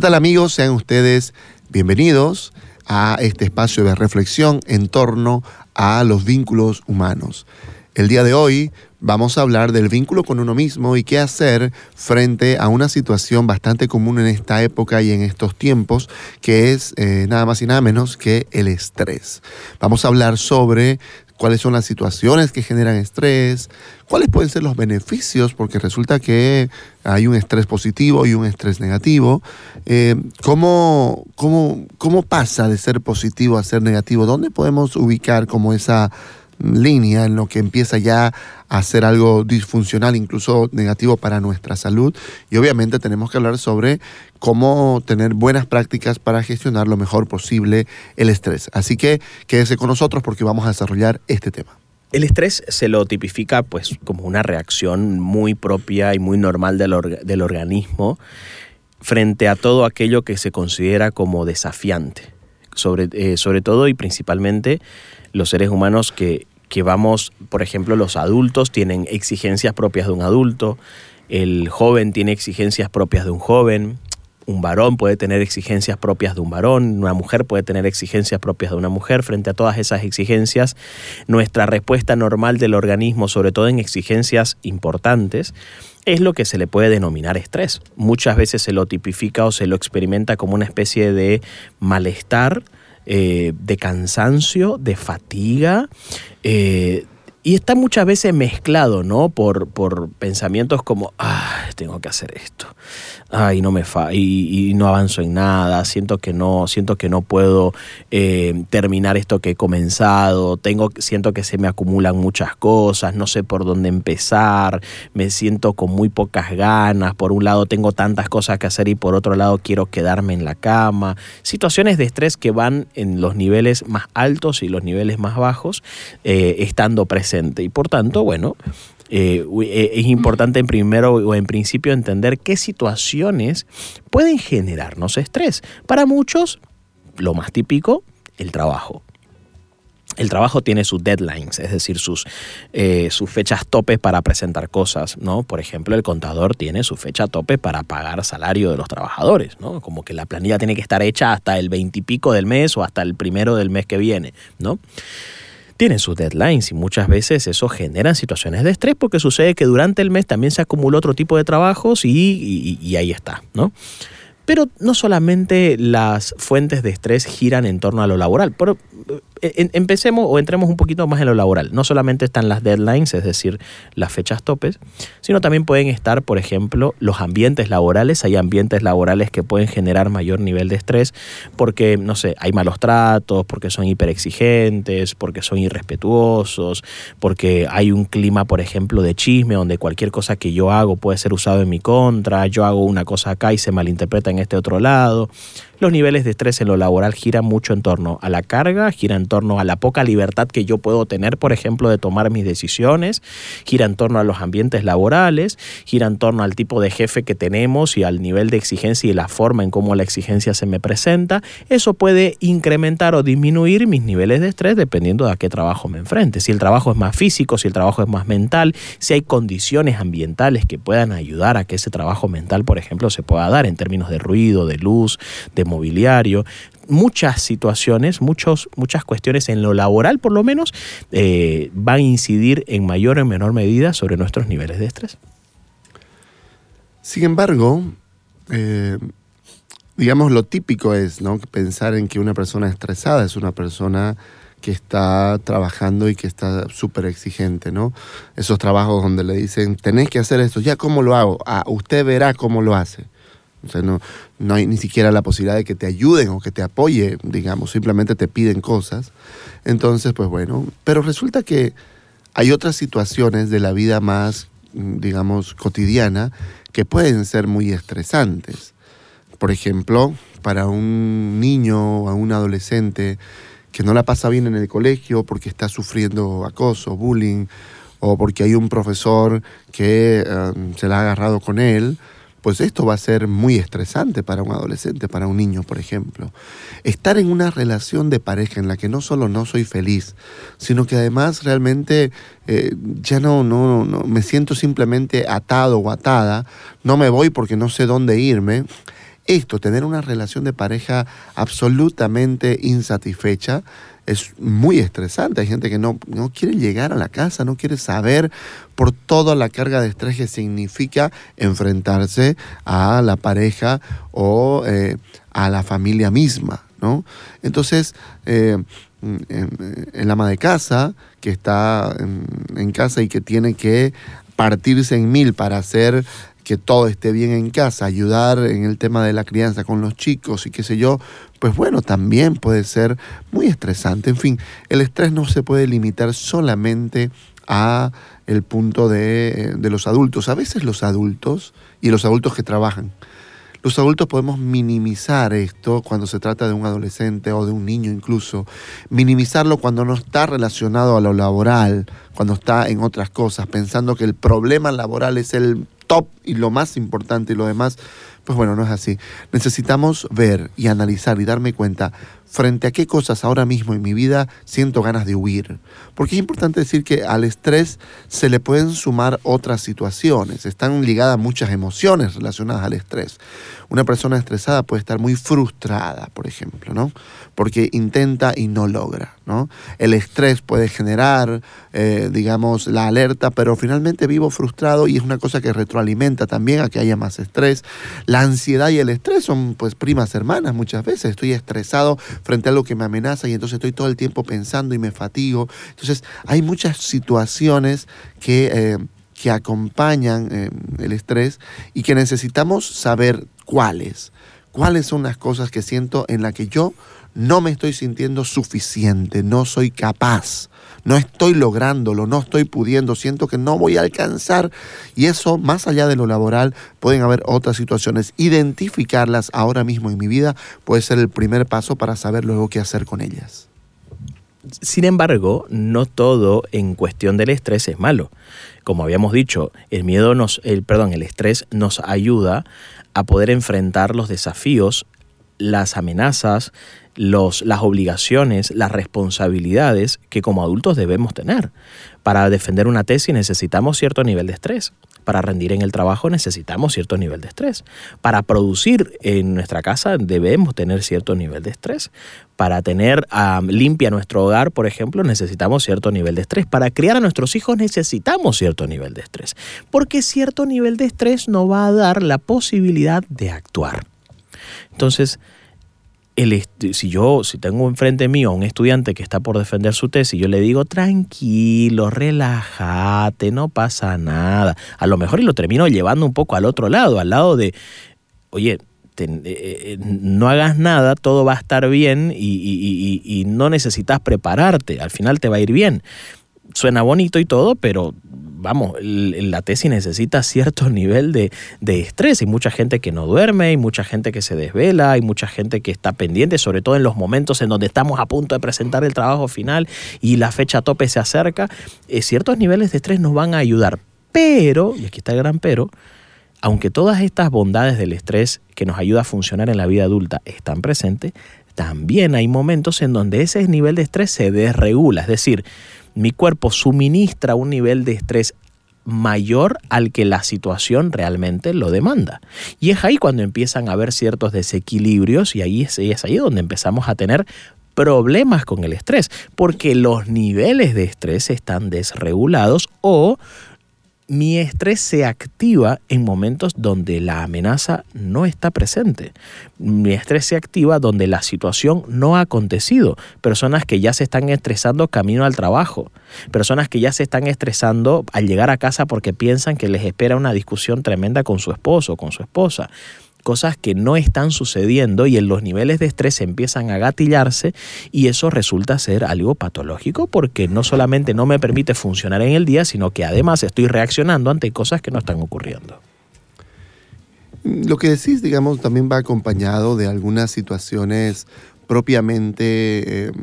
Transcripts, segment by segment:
¿Qué tal amigos? Sean ustedes bienvenidos a este espacio de reflexión en torno a los vínculos humanos. El día de hoy vamos a hablar del vínculo con uno mismo y qué hacer frente a una situación bastante común en esta época y en estos tiempos, que es eh, nada más y nada menos que el estrés. Vamos a hablar sobre cuáles son las situaciones que generan estrés, cuáles pueden ser los beneficios, porque resulta que hay un estrés positivo y un estrés negativo. Eh, ¿cómo, cómo, cómo pasa de ser positivo a ser negativo? ¿Dónde podemos ubicar como esa línea en lo que empieza ya a ser algo disfuncional, incluso negativo para nuestra salud. Y obviamente tenemos que hablar sobre cómo tener buenas prácticas para gestionar lo mejor posible el estrés. Así que quédese con nosotros porque vamos a desarrollar este tema. El estrés se lo tipifica pues como una reacción muy propia y muy normal del, organismo frente a todo aquello que se considera como desafiante. Sobre, eh, sobre todo y principalmente los seres humanos que que vamos, por ejemplo, los adultos tienen exigencias propias de un adulto, el joven tiene exigencias propias de un joven, un varón puede tener exigencias propias de un varón, una mujer puede tener exigencias propias de una mujer. Frente a todas esas exigencias, nuestra respuesta normal del organismo, sobre todo en exigencias importantes, es lo que se le puede denominar estrés. Muchas veces se lo tipifica o se lo experimenta como una especie de malestar, eh, de cansancio, de fatiga, eh, y está muchas veces mezclado, ¿no? Por, por pensamientos como, ah, tengo que hacer esto, ay, no me fa y, no avanzo en nada, siento que no, siento que no puedo eh, terminar esto que he comenzado, tengo, siento que se me acumulan muchas cosas, no sé por dónde empezar, me siento con muy pocas ganas, por un lado tengo tantas cosas que hacer y por otro lado quiero quedarme en la cama, situaciones de estrés que van en los niveles más altos y los niveles más bajos, eh, estando presente. Y por tanto, bueno, eh, eh, es importante en primero o en principio entender qué situaciones pueden generarnos estrés. Para muchos, lo más típico, el trabajo. El trabajo tiene sus deadlines, es decir, sus, eh, sus fechas tope para presentar cosas, ¿no? Por ejemplo, el contador tiene su fecha tope para pagar salario de los trabajadores, ¿no? Como que la planilla tiene que estar hecha hasta el veintipico del mes o hasta el primero del mes que viene, ¿no? Tienen sus deadlines y muchas veces eso genera situaciones de estrés porque sucede que durante el mes también se acumula otro tipo de trabajos y, y ahí está, ¿no? Pero no solamente las fuentes de estrés giran en torno a lo laboral. Pero empecemos o entremos un poquito más en lo laboral. No solamente están las deadlines, es decir, las fechas topes, sino también pueden estar, por ejemplo, los ambientes laborales. Hay ambientes laborales que pueden generar mayor nivel de estrés porque, no sé, hay malos tratos, porque son hiperexigentes, porque son irrespetuosos, porque hay un clima, por ejemplo, de chisme donde cualquier cosa que yo hago puede ser usado en mi contra, yo hago una cosa acá y se malinterpreta en este otro lado. Los niveles de estrés en lo laboral giran mucho en torno a la carga, gira en torno a la poca libertad que yo puedo tener, por ejemplo, de tomar mis decisiones, gira en torno a los ambientes laborales, gira en torno al tipo de jefe que tenemos y al nivel de exigencia y la forma en cómo la exigencia se me presenta. Eso puede incrementar o disminuir mis niveles de estrés dependiendo de a qué trabajo me enfrente. Si el trabajo es más físico, si el trabajo es más mental, si hay condiciones ambientales que puedan ayudar a que ese trabajo mental, por ejemplo, se pueda dar en términos de ruido, de luz, de mobiliario, muchas situaciones, muchos, muchas cuestiones en lo laboral por lo menos, eh, van a incidir en mayor o menor medida sobre nuestros niveles de estrés. Sin embargo, eh, digamos, lo típico es ¿no? pensar en que una persona estresada es una persona que está trabajando y que está súper exigente, ¿no? Esos trabajos donde le dicen, tenés que hacer esto, ya, ¿cómo lo hago? Ah, usted verá cómo lo hace. O sea, no, no hay ni siquiera la posibilidad de que te ayuden o que te apoye, digamos, simplemente te piden cosas. Entonces, pues bueno, pero resulta que hay otras situaciones de la vida más, mm, digamos, cotidiana que pueden ser muy estresantes. Por ejemplo, para un niño o un adolescente que no la pasa bien en el colegio porque está sufriendo acoso, bullying, o porque hay un profesor que eh, se la ha agarrado con él, pues esto va a ser muy estresante para un adolescente, para un niño, por ejemplo. Estar en una relación de pareja en la que no solo no soy feliz, sino que además realmente eh, ya no, no, no, me siento simplemente atado o atada, no me voy porque no sé dónde irme. Esto, tener una relación de pareja absolutamente insatisfecha, es muy estresante. Hay gente que no, no, quiere llegar a la casa, no quiere saber por toda la carga de estrés que significa enfrentarse a la pareja o eh, a la familia misma. ¿no? Entonces, eh, el ama de casa que está en, en casa y que tiene que partirse en mil para hacer que todo esté bien en casa, ayudar en el tema de la crianza con los chicos y qué sé yo, pues bueno, también puede ser muy estresante. En fin, el estrés no se puede limitar solamente a el punto de, de los adultos. A veces los adultos y los adultos que trabajan, los adultos podemos minimizar esto cuando se trata de un adolescente o de un niño incluso, minimizarlo cuando no está relacionado a lo laboral, cuando está en otras cosas, pensando que el problema laboral es el top y lo más importante y lo demás, pues bueno, no es así. Necesitamos ver y analizar y darme cuenta frente a qué cosas ahora mismo en mi vida siento ganas de huir. Porque es importante decir que al estrés se le pueden sumar otras situaciones, están ligadas muchas emociones relacionadas al estrés. Una persona estresada puede estar muy frustrada, por ejemplo, ¿no? Porque intenta y no logra, ¿no? El estrés puede generar, eh, digamos, la alerta, pero finalmente vivo frustrado y es una cosa que retroalimenta también a que haya más estrés. La ansiedad y el estrés son, pues, primas hermanas muchas veces. Estoy estresado frente a algo que me amenaza y entonces estoy todo el tiempo pensando y me fatigo. Entonces, hay muchas situaciones que... Eh, que acompañan eh, el estrés y que necesitamos saber cuáles. ¿Cuáles son las cosas que siento en las que yo no me estoy sintiendo suficiente, no soy capaz, no estoy lográndolo, no estoy pudiendo, siento que no voy a alcanzar? Y eso, más allá de lo laboral, pueden haber otras situaciones. Identificarlas ahora mismo en mi vida puede ser el primer paso para saber luego qué hacer con ellas. Sin embargo, no todo en cuestión del estrés es malo. Como habíamos dicho, el miedo nos, el, perdón, el estrés nos ayuda a poder enfrentar los desafíos, las amenazas, los, las obligaciones, las responsabilidades que como adultos debemos tener. Para defender una tesis necesitamos cierto nivel de estrés. Para rendir en el trabajo necesitamos cierto nivel de estrés. Para producir en nuestra casa debemos tener cierto nivel de estrés. Para tener limpia nuestro hogar, por ejemplo, necesitamos cierto nivel de estrés. Para criar a nuestros hijos necesitamos cierto nivel de estrés. Porque cierto nivel de estrés nos va a dar la posibilidad de actuar. Entonces, el, si yo, si tengo enfrente mío a un estudiante que está por defender su tesis, yo le digo, tranquilo, relájate, no pasa nada. A lo mejor y lo termino llevando un poco al otro lado, al lado de, oye, eh, eh, no hagas nada, todo va a estar bien y, y no necesitas prepararte, al final te va a ir bien. Suena bonito y todo, pero vamos, la tesis necesita cierto nivel de, estrés. Hay mucha gente que no duerme, hay mucha gente que se desvela, hay mucha gente que está pendiente, sobre todo en los momentos en donde estamos a punto de presentar el trabajo final y la fecha tope se acerca. Eh, ciertos niveles de estrés nos van a ayudar, pero, y aquí está el gran pero, aunque todas estas bondades del estrés que nos ayuda a funcionar en la vida adulta están presentes, también hay momentos en donde ese nivel de estrés se desregula, es decir, mi cuerpo suministra un nivel de estrés mayor al que la situación realmente lo demanda. Y es ahí cuando empiezan a haber ciertos desequilibrios y ahí es, es ahí donde empezamos a tener problemas con el estrés, porque los niveles de estrés están desregulados o mi estrés se activa en momentos donde la amenaza no está presente. Mi estrés se activa donde la situación no ha acontecido. Personas que ya se están estresando camino al trabajo. Personas que ya se están estresando al llegar a casa porque piensan que les espera una discusión tremenda con su esposo o con su esposa cosas que no están sucediendo y en los niveles de estrés empiezan a gatillarse y eso resulta ser algo patológico porque no solamente no me permite funcionar en el día, sino que además estoy reaccionando ante cosas que no están ocurriendo. Lo que decís, digamos, también va acompañado de algunas situaciones propiamente em,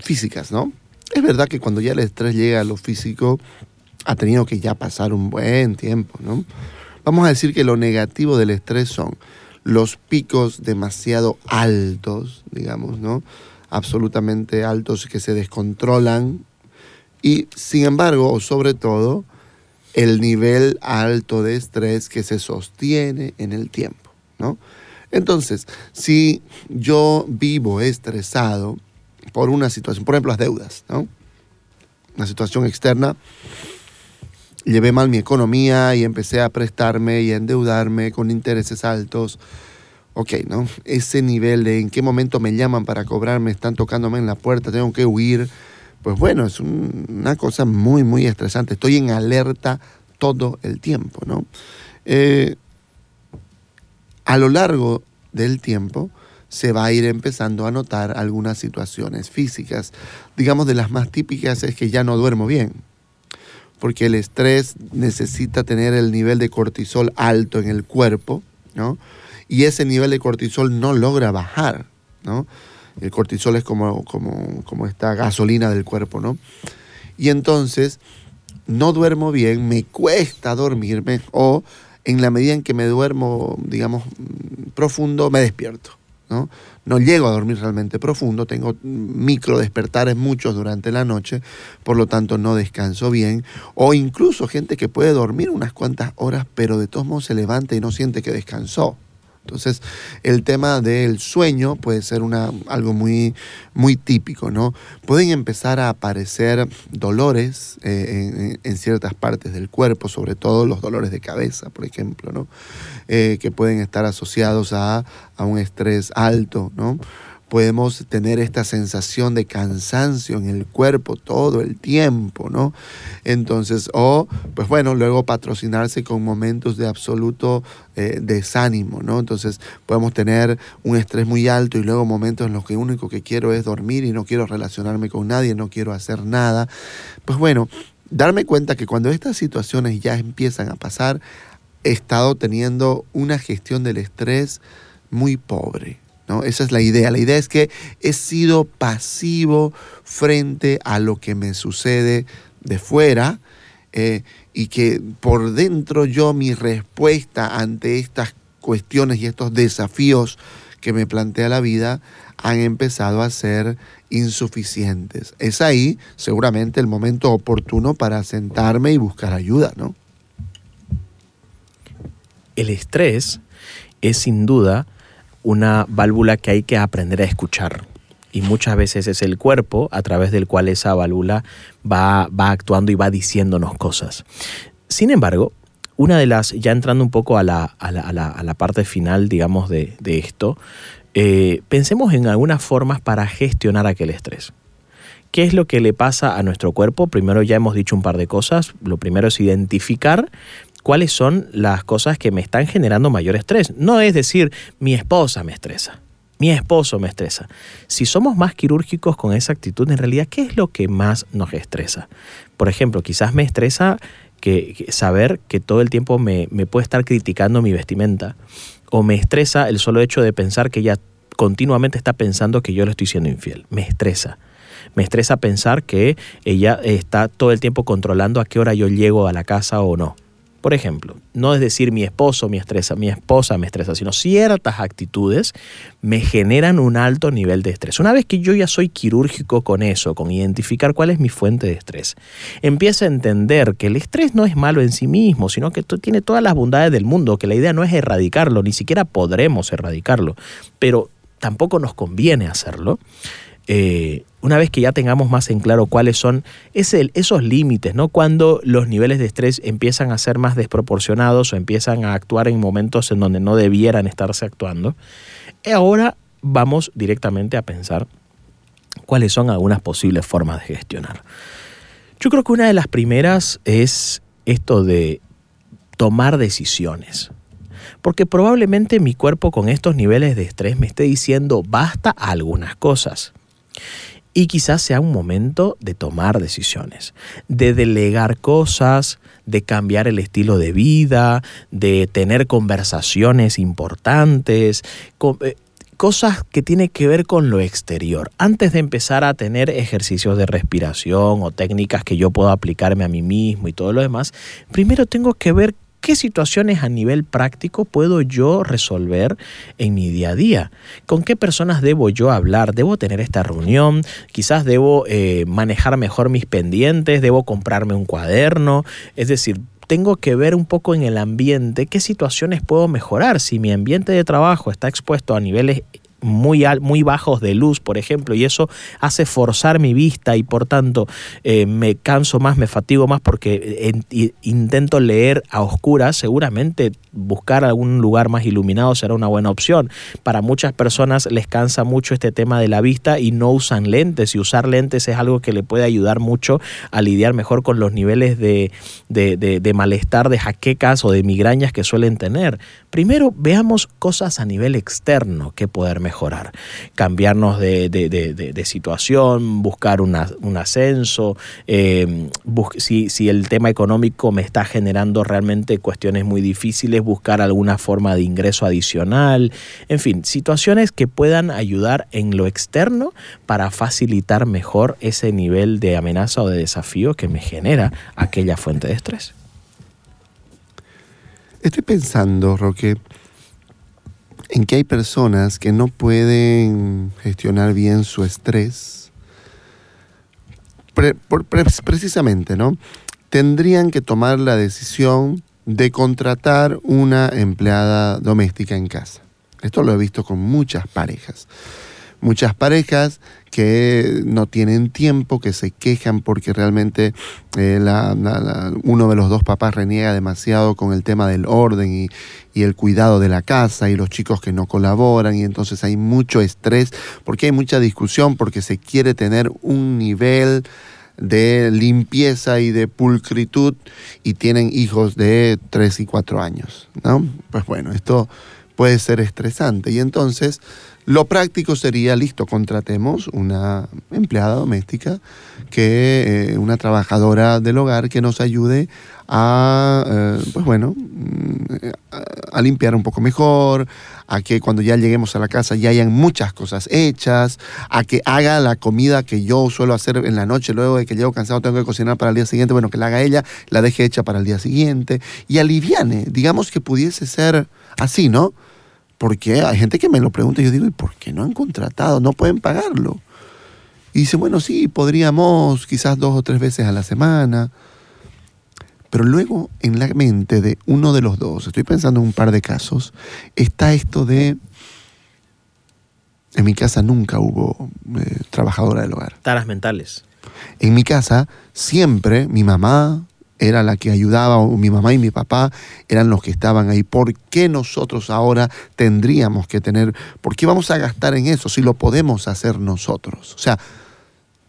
físicas, ¿no? Es verdad que cuando ya el estrés llega a lo físico, ha tenido que ya pasar un buen tiempo, ¿no? Vamos a decir que lo negativo del estrés son los picos demasiado altos, digamos, ¿no? Absolutamente altos que se descontrolan y sin embargo, o sobre todo, el nivel alto de estrés que se sostiene en el tiempo, ¿no? Entonces, si yo vivo estresado por una situación, por ejemplo, las deudas, ¿no? Una situación externa llevé mal mi economía y empecé a prestarme y a endeudarme con intereses altos. Ok, ¿no? Ese nivel de en qué momento me llaman para cobrarme, están tocándome en la puerta, tengo que huir. Pues bueno, es una cosa muy, muy estresante. Estoy en alerta todo el tiempo, ¿no? Eh, a lo largo del tiempo se va a ir empezando a notar algunas situaciones físicas. Digamos, de las más típicas es que ya no duermo bien porque el estrés necesita tener el nivel de cortisol alto en el cuerpo, ¿no? Y ese nivel de cortisol no logra bajar, ¿no? El cortisol es como, como, como esta gasolina del cuerpo, ¿no? Y entonces no duermo bien, me cuesta dormirme o en la medida en que me duermo, digamos, profundo, me despierto. ¿No? No llego a dormir realmente profundo, tengo micro despertares muchos durante la noche, por lo tanto no descanso bien, o incluso gente que puede dormir unas cuantas horas, pero de todos modos se levanta y no siente que descansó. Entonces, el tema del sueño puede ser una, algo muy, muy típico, ¿no? Pueden empezar a aparecer dolores eh, en, ciertas partes del cuerpo, sobre todo los dolores de cabeza, por ejemplo, ¿no? Eh, que pueden estar asociados a, a un estrés alto, ¿no? Podemos tener esta sensación de cansancio en el cuerpo todo el tiempo, ¿no? Entonces, o, pues bueno, luego patrocinarse con momentos de absoluto eh, desánimo, ¿no? Entonces, podemos tener un estrés muy alto y luego momentos en los que único que quiero es dormir y no quiero relacionarme con nadie, no quiero hacer nada. Pues bueno, darme cuenta que cuando estas situaciones ya empiezan a pasar, he estado teniendo una gestión del estrés muy pobre, esa es la idea. La idea es que he sido pasivo frente a lo que me sucede de fuera eh, y que por dentro yo mi respuesta ante estas cuestiones y estos desafíos que me plantea la vida han empezado a ser insuficientes. Es ahí seguramente el momento oportuno para sentarme y buscar ayuda, ¿no? El estrés es sin duda una válvula que hay que aprender a escuchar. Y muchas veces es el cuerpo a través del cual esa válvula va, va actuando y va diciéndonos cosas. Sin embargo, una de las, ya entrando un poco a la, a la, a la, parte final, digamos, de, de esto, eh, pensemos en algunas formas para gestionar aquel estrés. ¿Qué es lo que le pasa a nuestro cuerpo? Primero ya hemos dicho un par de cosas. Lo primero es identificar cuáles son las cosas que me están generando mayor estrés. No es decir, mi esposa me estresa, mi esposo me estresa. Si somos más quirúrgicos con esa actitud, en realidad, ¿qué es lo que más nos estresa? Por ejemplo, quizás me estresa que, saber que todo el tiempo me, me puede estar criticando mi vestimenta. O me estresa el solo hecho de pensar que ella continuamente está pensando que yo le estoy siendo infiel. Me estresa. Me estresa pensar que ella está todo el tiempo controlando a qué hora yo llego a la casa o no. Por ejemplo, no es decir mi esposo me estresa, mi esposa me estresa, sino ciertas actitudes me generan un alto nivel de estrés. Una vez que yo ya soy quirúrgico con eso, con identificar cuál es mi fuente de estrés, empiezo a entender que el estrés no es malo en sí mismo, sino que tiene todas las bondades del mundo, que la idea no es erradicarlo, ni siquiera podremos erradicarlo, pero tampoco nos conviene hacerlo. Eh, una vez que ya tengamos más en claro cuáles son esos límites, ¿no? Cuando los niveles de estrés empiezan a ser más desproporcionados o empiezan a actuar en momentos en donde no debieran estarse actuando, eh, ahora vamos directamente a pensar cuáles son algunas posibles formas de gestionar. Yo creo que una de las primeras es esto de tomar decisiones. Porque probablemente mi cuerpo con estos niveles de estrés me esté diciendo basta a algunas cosas. Y quizás sea un momento de tomar decisiones, de delegar cosas, de cambiar el estilo de vida, de tener conversaciones importantes, eh, cosas que tienen que ver con lo exterior. Antes de empezar a tener ejercicios de respiración o técnicas que yo puedo aplicarme a mí mismo y todo lo demás, primero tengo que ver qué situaciones a nivel práctico puedo yo resolver en mi día a día. ¿Con qué personas debo yo hablar? ¿Debo tener esta reunión? Quizás debo eh, manejar mejor mis pendientes, debo comprarme un cuaderno. Es decir, tengo que ver un poco en el ambiente qué situaciones puedo mejorar. Si mi ambiente de trabajo está expuesto a niveles muy, muy bajos de luz, por ejemplo, y eso hace forzar mi vista y por tanto eh, me canso más, me fatigo más porque eh, intento leer a oscuras, seguramente buscar algún lugar más iluminado será una buena opción. Para muchas personas les cansa mucho este tema de la vista y no usan lentes y usar lentes es algo que le puede ayudar mucho a lidiar mejor con los niveles de, de, de malestar, de jaquecas o de migrañas que suelen tener. Primero veamos cosas a nivel externo que poder mejorar, cambiarnos de, situación, buscar un ascenso, eh, si, si el tema económico me está generando realmente cuestiones muy difíciles, buscar alguna forma de ingreso adicional, en fin, situaciones que puedan ayudar en lo externo para facilitar mejor ese nivel de amenaza o de desafío que me genera aquella fuente de estrés. Estoy pensando, Roque, en que hay personas que no pueden gestionar bien su estrés. precisamente, ¿no? Tendrían que tomar la decisión de contratar una empleada doméstica en casa. Esto lo he visto con muchas parejas. Muchas parejas que no tienen tiempo, que se quejan porque realmente eh, uno de los dos papás reniega demasiado con el tema del orden y, el cuidado de la casa y los chicos que no colaboran y entonces hay mucho estrés porque hay mucha discusión porque se quiere tener un nivel de limpieza y de pulcritud y tienen hijos de 3 y 4 años, ¿no? Pues bueno, esto puede ser estresante y entonces lo práctico sería, listo, contratemos una empleada doméstica, que eh, una trabajadora del hogar que nos ayude a, eh, pues bueno, mm, a, limpiar un poco mejor, a que cuando ya lleguemos a la casa ya hayan muchas cosas hechas, a que haga la comida que yo suelo hacer en la noche, luego de que llego cansado tengo que cocinar para el día siguiente, bueno, que la haga ella, la deje hecha para el día siguiente y aliviane, digamos que pudiese ser así, ¿no? Porque hay gente que me lo pregunta y yo digo, ¿y por qué no han contratado? No pueden pagarlo. Y dice, bueno, sí, podríamos quizás dos o tres veces a la semana. Pero luego en la mente de uno de los dos, estoy pensando en un par de casos, está esto de, en mi casa nunca hubo eh, trabajadora del hogar. Taras mentales. En mi casa siempre mi mamá, era la que ayudaba, o mi mamá y mi papá eran los que estaban ahí. ¿Por qué nosotros ahora tendríamos que tener, por qué vamos a gastar en eso si lo podemos hacer nosotros? O sea,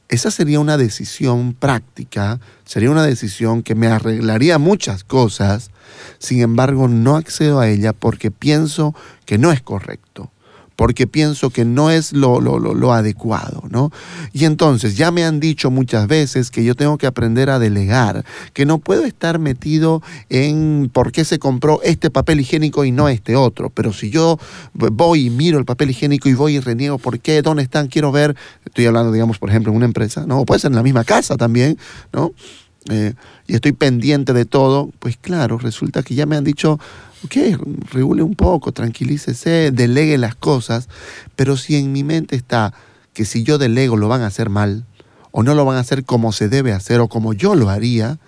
esa sería una decisión práctica, sería una decisión que me arreglaría muchas cosas, sin embargo no accedo a ella porque pienso que no es correcto porque pienso que no es lo, lo, adecuado, ¿no? Y entonces ya me han dicho muchas veces que yo tengo que aprender a delegar, que no puedo estar metido en por qué se compró este papel higiénico y no este otro, pero si yo voy y miro el papel higiénico y voy y reniego por qué, dónde están, quiero ver, estoy hablando, digamos, por ejemplo, en una empresa, ¿no? O puede ser en la misma casa también, ¿no? Eh, y estoy pendiente de todo, pues claro, resulta que ya me han dicho ok, regule un poco, tranquilícese, delegue las cosas, pero si en mi mente está que si yo delego lo van a hacer mal, o no lo van a hacer como se debe hacer o como yo lo haría,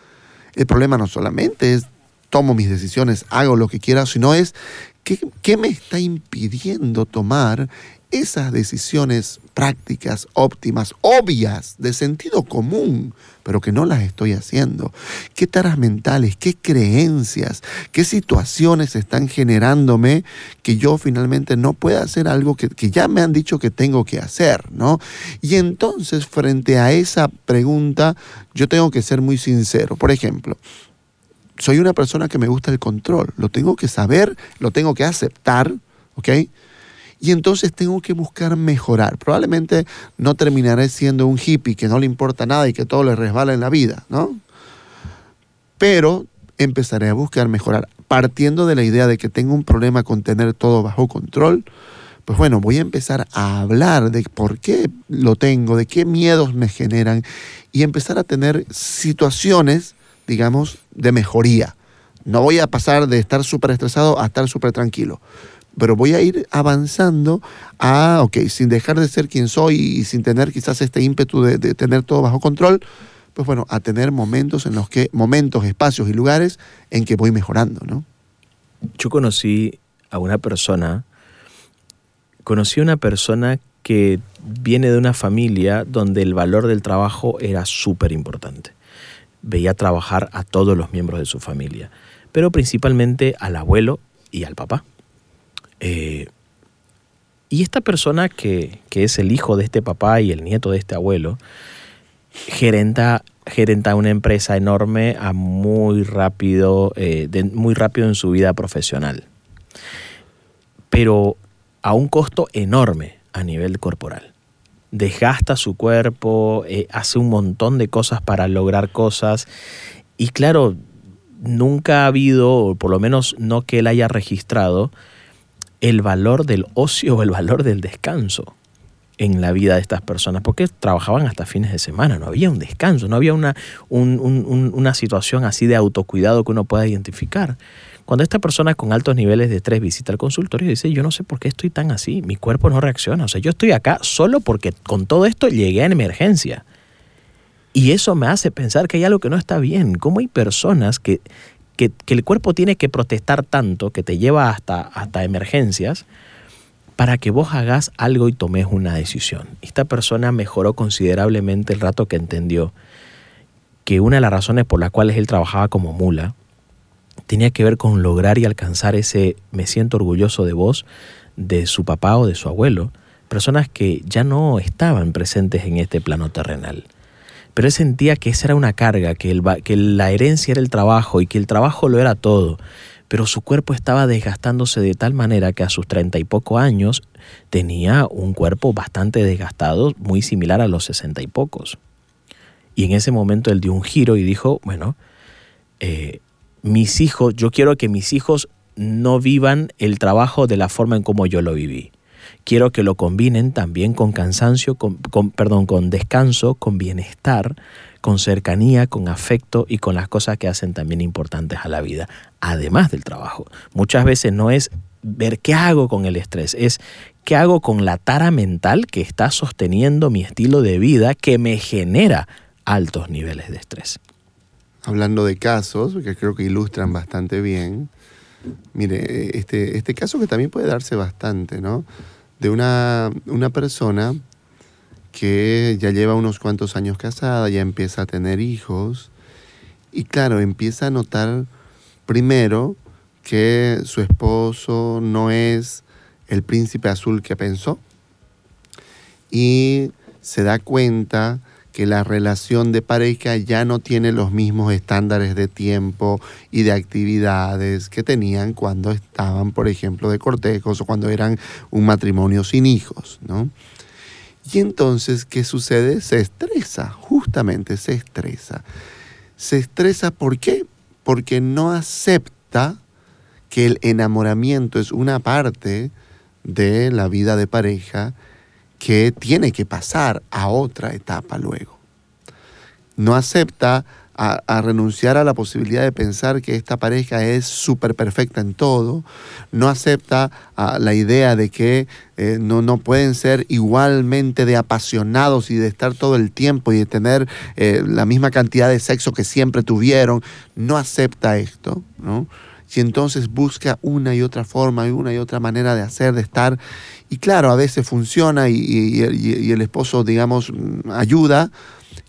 el problema no solamente es tomo mis decisiones, hago lo que quiera, sino es qué, me está impidiendo tomar esas decisiones prácticas, óptimas, obvias, de sentido común, pero que no las estoy haciendo? ¿Qué taras mentales, qué creencias, qué situaciones están generándome que yo finalmente no pueda hacer algo que, que ya me han dicho que tengo que hacer? ¿no? Y entonces, frente a esa pregunta, yo tengo que ser muy sincero. Por ejemplo, soy una persona que me gusta el control. Lo tengo que saber, lo tengo que aceptar, ¿ok? Y entonces tengo que buscar mejorar. Probablemente no terminaré siendo un hippie que no le importa nada y que todo le resbala en la vida, ¿no? Pero empezaré a buscar mejorar. Partiendo de la idea de que tengo un problema con tener todo bajo control, pues bueno, voy a empezar a hablar de por qué lo tengo, de qué miedos me generan y empezar a tener situaciones, digamos, de mejoría. No voy a pasar de estar súper estresado a estar súper tranquilo, pero voy a ir avanzando a, ok, sin dejar de ser quien soy y sin tener quizás este ímpetu de, de tener todo bajo control, pues bueno, a tener momentos en los que, momentos, espacios y lugares en que voy mejorando, ¿no? Yo conocí a una persona, conocí a una persona que viene de una familia donde el valor del trabajo era súper importante. Veía trabajar a todos los miembros de su familia, pero principalmente al abuelo y al papá. Eh, y esta persona que, que, es el hijo de este papá y el nieto de este abuelo, gerenta, gerenta una empresa enorme a muy rápido, eh, muy rápido en su vida profesional. Pero a un costo enorme a nivel corporal. Desgasta su cuerpo, eh, hace un montón de cosas para lograr cosas. Y claro, nunca ha habido, o por lo menos no que él haya registrado, el valor del ocio o el valor del descanso en la vida de estas personas, porque trabajaban hasta fines de semana, no había un descanso, no había una, un, un, una situación así de autocuidado que uno pueda identificar. Cuando esta persona con altos niveles de estrés visita el consultorio y dice, yo no sé por qué estoy tan así, mi cuerpo no reacciona, o sea, yo estoy acá solo porque con todo esto llegué a emergencia. Y eso me hace pensar que hay algo que no está bien. ¿Cómo hay personas que, que, que el cuerpo tiene que protestar tanto que te lleva hasta, hasta emergencias? para que vos hagas algo y tomes una decisión. Esta persona mejoró considerablemente el rato que entendió que una de las razones por las cuales él trabajaba como mula tenía que ver con lograr y alcanzar ese me siento orgulloso de vos de su papá o de su abuelo, personas que ya no estaban presentes en este plano terrenal. Pero él sentía que esa era una carga, que, el, que la herencia era el trabajo y que el trabajo lo era todo pero su cuerpo estaba desgastándose de tal manera que a sus treinta y poco años tenía un cuerpo bastante desgastado, muy similar a los sesenta y pocos. Y en ese momento él dio un giro y dijo, bueno, eh, mis hijos, yo quiero que mis hijos no vivan el trabajo de la forma en como yo lo viví. Quiero que lo combinen también con cansancio, con, perdón, con descanso, con bienestar, con cercanía, con afecto y con las cosas que hacen también importantes a la vida, además del trabajo. Muchas veces no es ver qué hago con el estrés, es qué hago con la tara mental que está sosteniendo mi estilo de vida que me genera altos niveles de estrés. Hablando de casos que creo que ilustran bastante bien, mire, este, este caso que también puede darse bastante, ¿no? De una, una persona que ya lleva unos cuantos años casada, ya empieza a tener hijos y claro, empieza a notar primero que su esposo no es el príncipe azul que pensó y se da cuenta que la relación de pareja ya no tiene los mismos estándares de tiempo y de actividades que tenían cuando estaban, por ejemplo, de cortejos o cuando eran un matrimonio sin hijos, ¿no? Y entonces, ¿qué sucede? Se estresa, justamente se estresa. Se estresa ¿por qué? Porque no acepta que el enamoramiento es una parte de la vida de pareja que tiene que pasar a otra etapa luego. No acepta a, renunciar a la posibilidad de pensar que esta pareja es súper perfecta en todo, no acepta la idea de que eh, no, no, pueden ser igualmente de apasionados y de estar todo el tiempo y de tener eh, la misma cantidad de sexo que siempre tuvieron, no acepta esto, ¿no? Y entonces busca una y otra forma y una y otra manera de hacer, de estar. Y claro, a veces funciona y, el esposo, digamos, ayuda,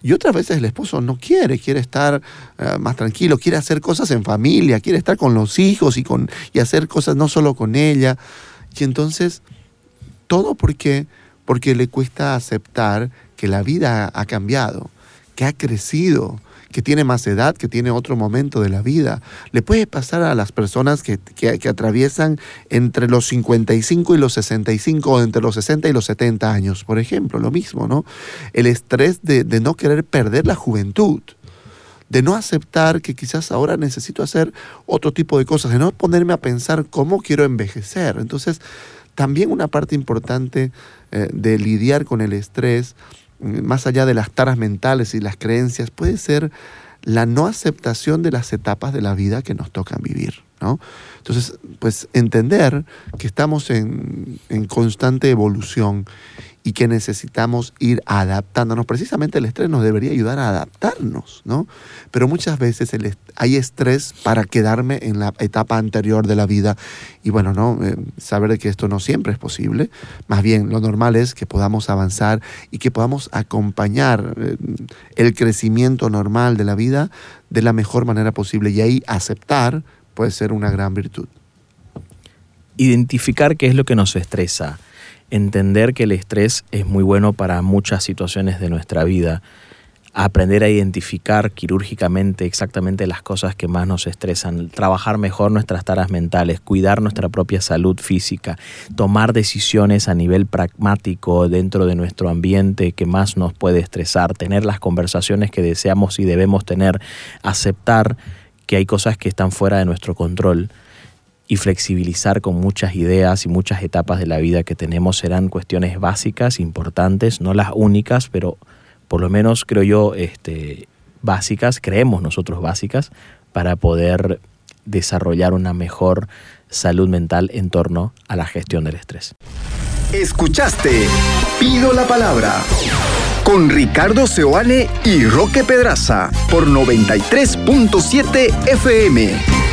y otras veces el esposo no quiere, quiere estar eh, más tranquilo, quiere hacer cosas en familia, quiere estar con los hijos y, con, y hacer cosas no solo con ella. Y entonces, todo porque, porque le cuesta aceptar que la vida ha cambiado, que ha crecido, que tiene más edad, que tiene otro momento de la vida. Le puede pasar a las personas que, que, atraviesan entre los 55 y los 65 o entre los 60 y los 70 años, por ejemplo, lo mismo, ¿no? El estrés de, de no querer perder la juventud de no aceptar que quizás ahora necesito hacer otro tipo de cosas, de no ponerme a pensar cómo quiero envejecer. Entonces, también una parte importante eh, de lidiar con el estrés, más allá de las taras mentales y las creencias, puede ser la no aceptación de las etapas de la vida que nos tocan vivir. ¿no? Entonces, pues entender que estamos en, en constante evolución y que necesitamos ir adaptándonos. Precisamente el estrés nos debería ayudar a adaptarnos, ¿no? Pero muchas veces hay estrés para quedarme en la etapa anterior de la vida y bueno, ¿no? Eh, saber que esto no siempre es posible. Más bien, lo normal es que podamos avanzar y que podamos acompañar eh, el crecimiento normal de la vida de la mejor manera posible y ahí aceptar puede ser una gran virtud. Identificar qué es lo que nos estresa entender que el estrés es muy bueno para muchas situaciones de nuestra vida, aprender a identificar quirúrgicamente exactamente las cosas que más nos estresan, trabajar mejor nuestras taras mentales, cuidar nuestra propia salud física, tomar decisiones a nivel pragmático dentro de nuestro ambiente que más nos puede estresar, tener las conversaciones que deseamos y debemos tener, aceptar que hay cosas que están fuera de nuestro control y flexibilizar con muchas ideas y muchas etapas de la vida que tenemos serán cuestiones básicas, importantes, no las únicas, pero por lo menos creo yo este, básicas, creemos nosotros básicas, para poder desarrollar una mejor salud mental en torno a la gestión del estrés. Escuchaste Pido la Palabra con Ricardo Seoane y Roque Pedraza por 93.7 FM.